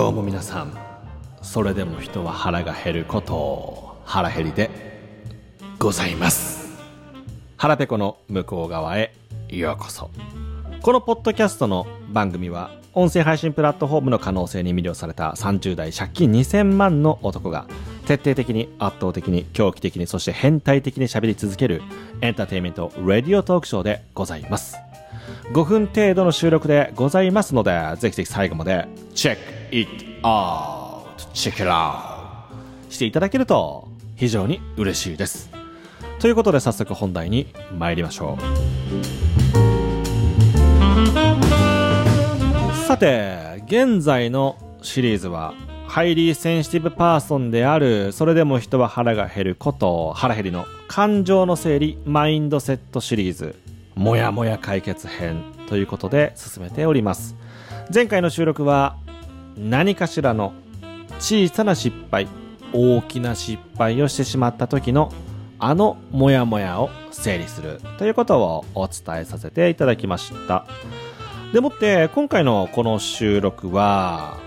どうも皆さん。それでも人は腹が減ることを腹減りでございます。腹ペコの向こう側へようこそ。このポッドキャストの番組は音声配信プラットフォームの可能性に魅了された30代借金2000万の男が徹底的に圧倒的に狂気的にそして変態的に喋り続けるエンターテインメントラディオトークショーでございます。5分程度の収録でございますのでぜひぜひ最後まで check it out check out していただけると非常に嬉しいです。ということで早速本題に参りましょう。さて現在のシリーズは highly sensitive person であるそれでも人は腹が減ること腹減りの感情の整理マインドセットシリーズもやもや解決編ということで進めております。前回の収録は何かしらの小さな失敗大きな失敗をしてしまった時のあのモヤモヤを整理するということをお伝えさせていただきました。でもって今回のこの収録は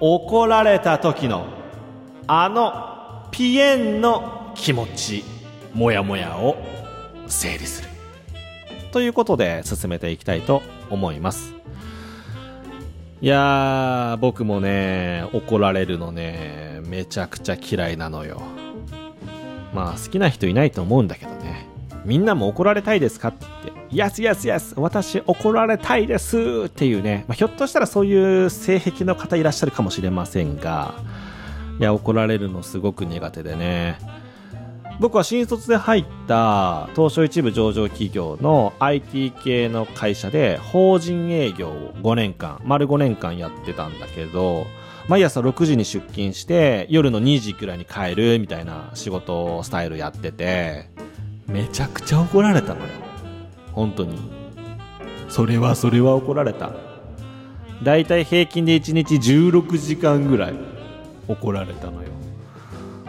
怒られた時のあのピエンの気持ちモヤモヤを整理するということで進めていきたいと思います。いやー僕もね怒られるのねめちゃくちゃ嫌いなのよ。まあ好きな人いないと思うんだけどね。みんなも怒られたいですかって。言って、Yes, yes, yes! 私怒られたいですっていうね、まあ、ひょっとしたらそういう性癖の方いらっしゃるかもしれませんが、いや、怒られるのすごく苦手でね。僕は新卒で入った東証一部上場企業の IT 系の会社で法人営業を5年間、丸5年間やってたんだけど、毎朝6時に出勤して夜の2時くらいに帰るみたいな仕事スタイルやってて、めちゃくちゃ怒られたのよ。本当に。それはそれは怒られた。だいたい平均で1日16時間ぐらい怒られたのよ。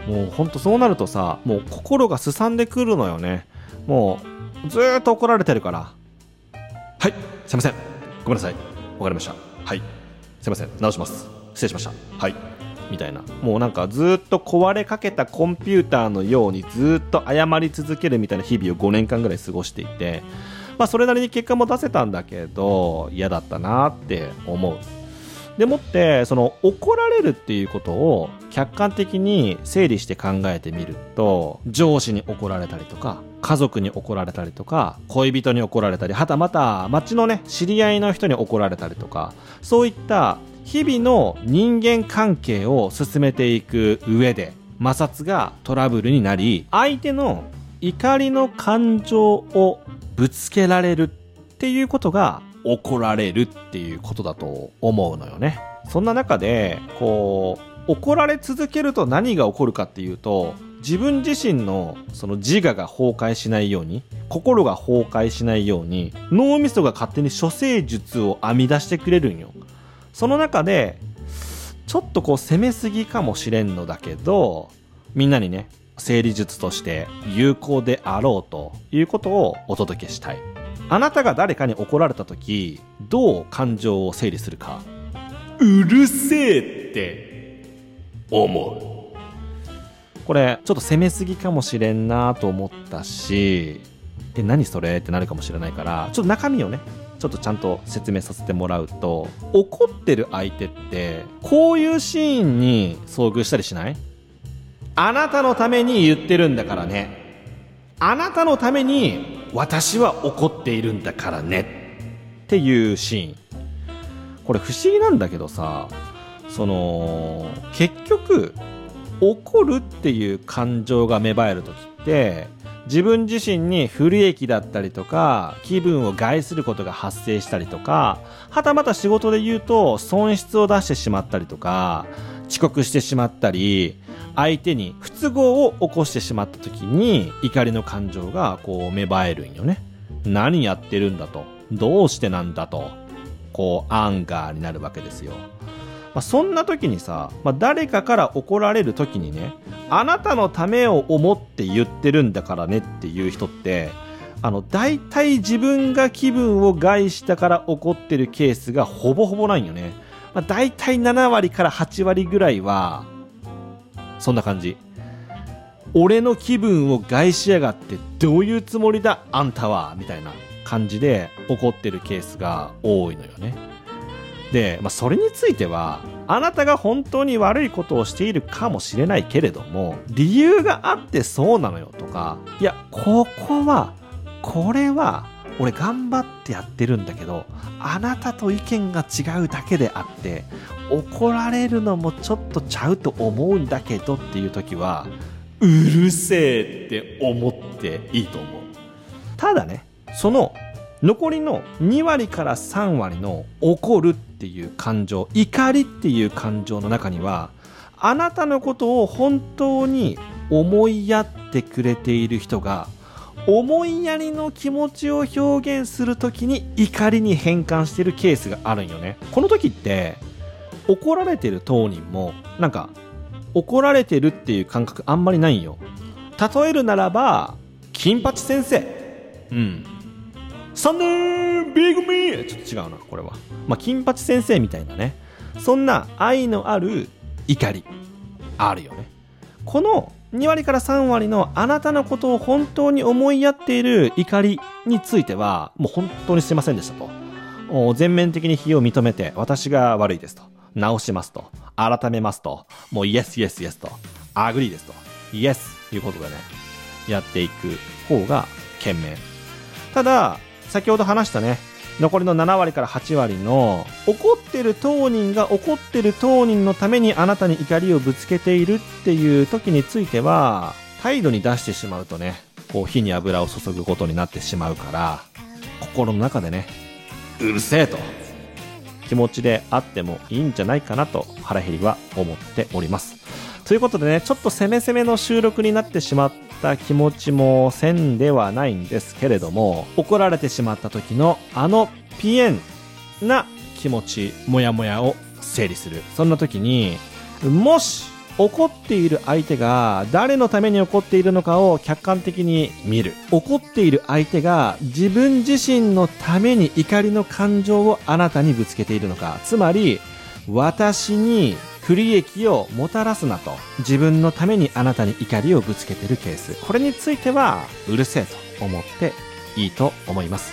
もうほんとそうなるとさ、もう心がすさんでくるのよね。もうずっと怒られてるから。はい、すいません。ごめんなさい。わかりました。はい。すいません。直します。失礼しました。はい。みたいな。もうなんかずっと壊れかけたコンピューターのようにずっと謝り続けるみたいな日々を5年間ぐらい過ごしていて、まあそれなりに結果も出せたんだけど、嫌だったなって思う。でもってその怒られるっていうことを客観的に整理して考えてみると上司に怒られたりとか家族に怒られたりとか恋人に怒られたりはたまた街のね知り合いの人に怒られたりとかそういった日々の人間関係を進めていく上で摩擦がトラブルになり相手の怒りの感情をぶつけられるっていうことが怒られるっていうことだと思うのよね。そんな中で、こう、怒られ続けると何が起こるかっていうと、自分自身のその自我が崩壊しないように、心が崩壊しないように、脳みそが勝手に処世術を編み出してくれるんよ。その中で、ちょっとこう攻めすぎかもしれんのだけど、みんなにね、整理術として有効であろうということをお届けしたい。あなたが誰かに怒られた時、どう感情を整理するか。うるせえって思う。これ、ちょっと攻めすぎかもしれんなと思ったし、え、何それってなるかもしれないから、ちょっと中身をね、ちょっとちゃんと説明させてもらうと、怒ってる相手って、こういうシーンに遭遇したりしない？あなたのために言ってるんだからね。あなたのために私は怒っているんだからね。っていうシーン。これ不思議なんだけどさ、その、結局、怒るっていう感情が芽生える時って、自分自身に不利益だったりとか、気分を害することが発生したりとか、はたまた仕事で言うと損失を出してしまったりとか、遅刻してしまったり、相手に不都合を起こしてしまった時に怒りの感情がこう芽生えるんよね。何やってるんだと。どうしてなんだと。こうアンガーになるわけですよ。まあ、そんな時にさ、まあ、誰かから怒られる時にね、あなたのためを思って言ってるんだからねっていう人って、あの、大体自分が気分を害したから怒ってるケースがほぼほぼないんよね。まあ、大体7割から8割ぐらいは、そんな感じ。俺の気分を害しやがってどういうつもりだあんたはみたいな感じで怒ってるケースが多いのよね。で、まあ、それについては、あなたが本当に悪いことをしているかもしれないけれども、理由があってそうなのよとか、いや、ここは、これは、俺頑張ってやってるんだけど、あなたと意見が違うだけであって、怒られるのもちょっとちゃうと思うんだけどっていう時は、うるせえって思っていいと思う。ただね、その残りの2割から3割の怒るっていう感情、怒りっていう感情の中には、あなたのことを本当に思いやってくれている人が思いやりの気持ちを表現するときに怒りに変換してるケースがあるんよね。この時って、怒られてる当人も、なんか、怒られてるっていう感覚あんまりないんよ。例えるならば、金八先生。うん。サンデービッグミーちょっと違うな、これは。まあ、金八先生みたいなね。そんな愛のある怒り。あるよね。この2割から3割のあなたのことを本当に思いやっている怒りについては、もう本当にすいませんでしたと。全面的に非を認めて、私が悪いですと。直しますと。改めますと。もう yes yes yes と。 agree ですと。 yes ということでね、やっていく方が賢明。ただ、先ほど話したね、残りの7割から8割の怒ってる当人が怒ってる当人のためにあなたに怒りをぶつけているっていう時については態度に出してしまうとねこう火に油を注ぐことになってしまうから心の中でねうるせえと気持ちであってもいいんじゃないかなと腹減りは思っております。ということでねちょっと攻め攻めの収録になってしまった気持ちもせんではないんですけれども怒られてしまった時のあのピエンな気持ちモヤモヤを整理する。そんな時にもし怒っている相手が誰のために怒っているのかを客観的に見る。怒っている相手が自分自身のために怒りの感情をあなたにぶつけているのか。つまり私に不利益をもたらすなと自分のためにあなたに怒りをぶつけてるケース。これについてはうるせえと思っていいと思います。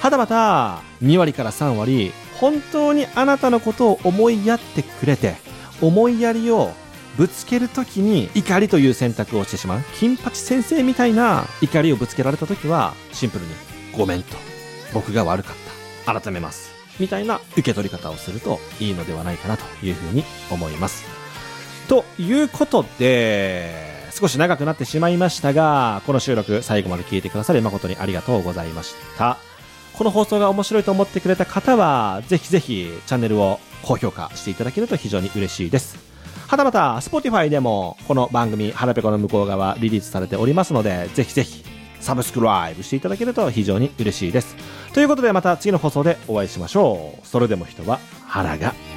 はたまた2割から3割本当にあなたのことを思いやってくれて思いやりをぶつけるときに怒りという選択をしてしまう金八先生みたいな怒りをぶつけられたときはシンプルにごめんと僕が悪かった。改めます。みたいな受け取り方をするといいのではないかなというふうに思います。ということで、少し長くなってしまいましたが、この収録最後まで聞いてくださり誠にありがとうございました。この放送が面白いと思ってくれた方は、ぜひぜひチャンネルを高評価していただけると非常に嬉しいです。はたまた、Spotify でもこの番組、腹ペコの向こう側リリースされておりますので、ぜひぜひサブスクライブしていただけると非常に嬉しいです。ということでまた次の放送でお会いしましょう。それでも人は腹が。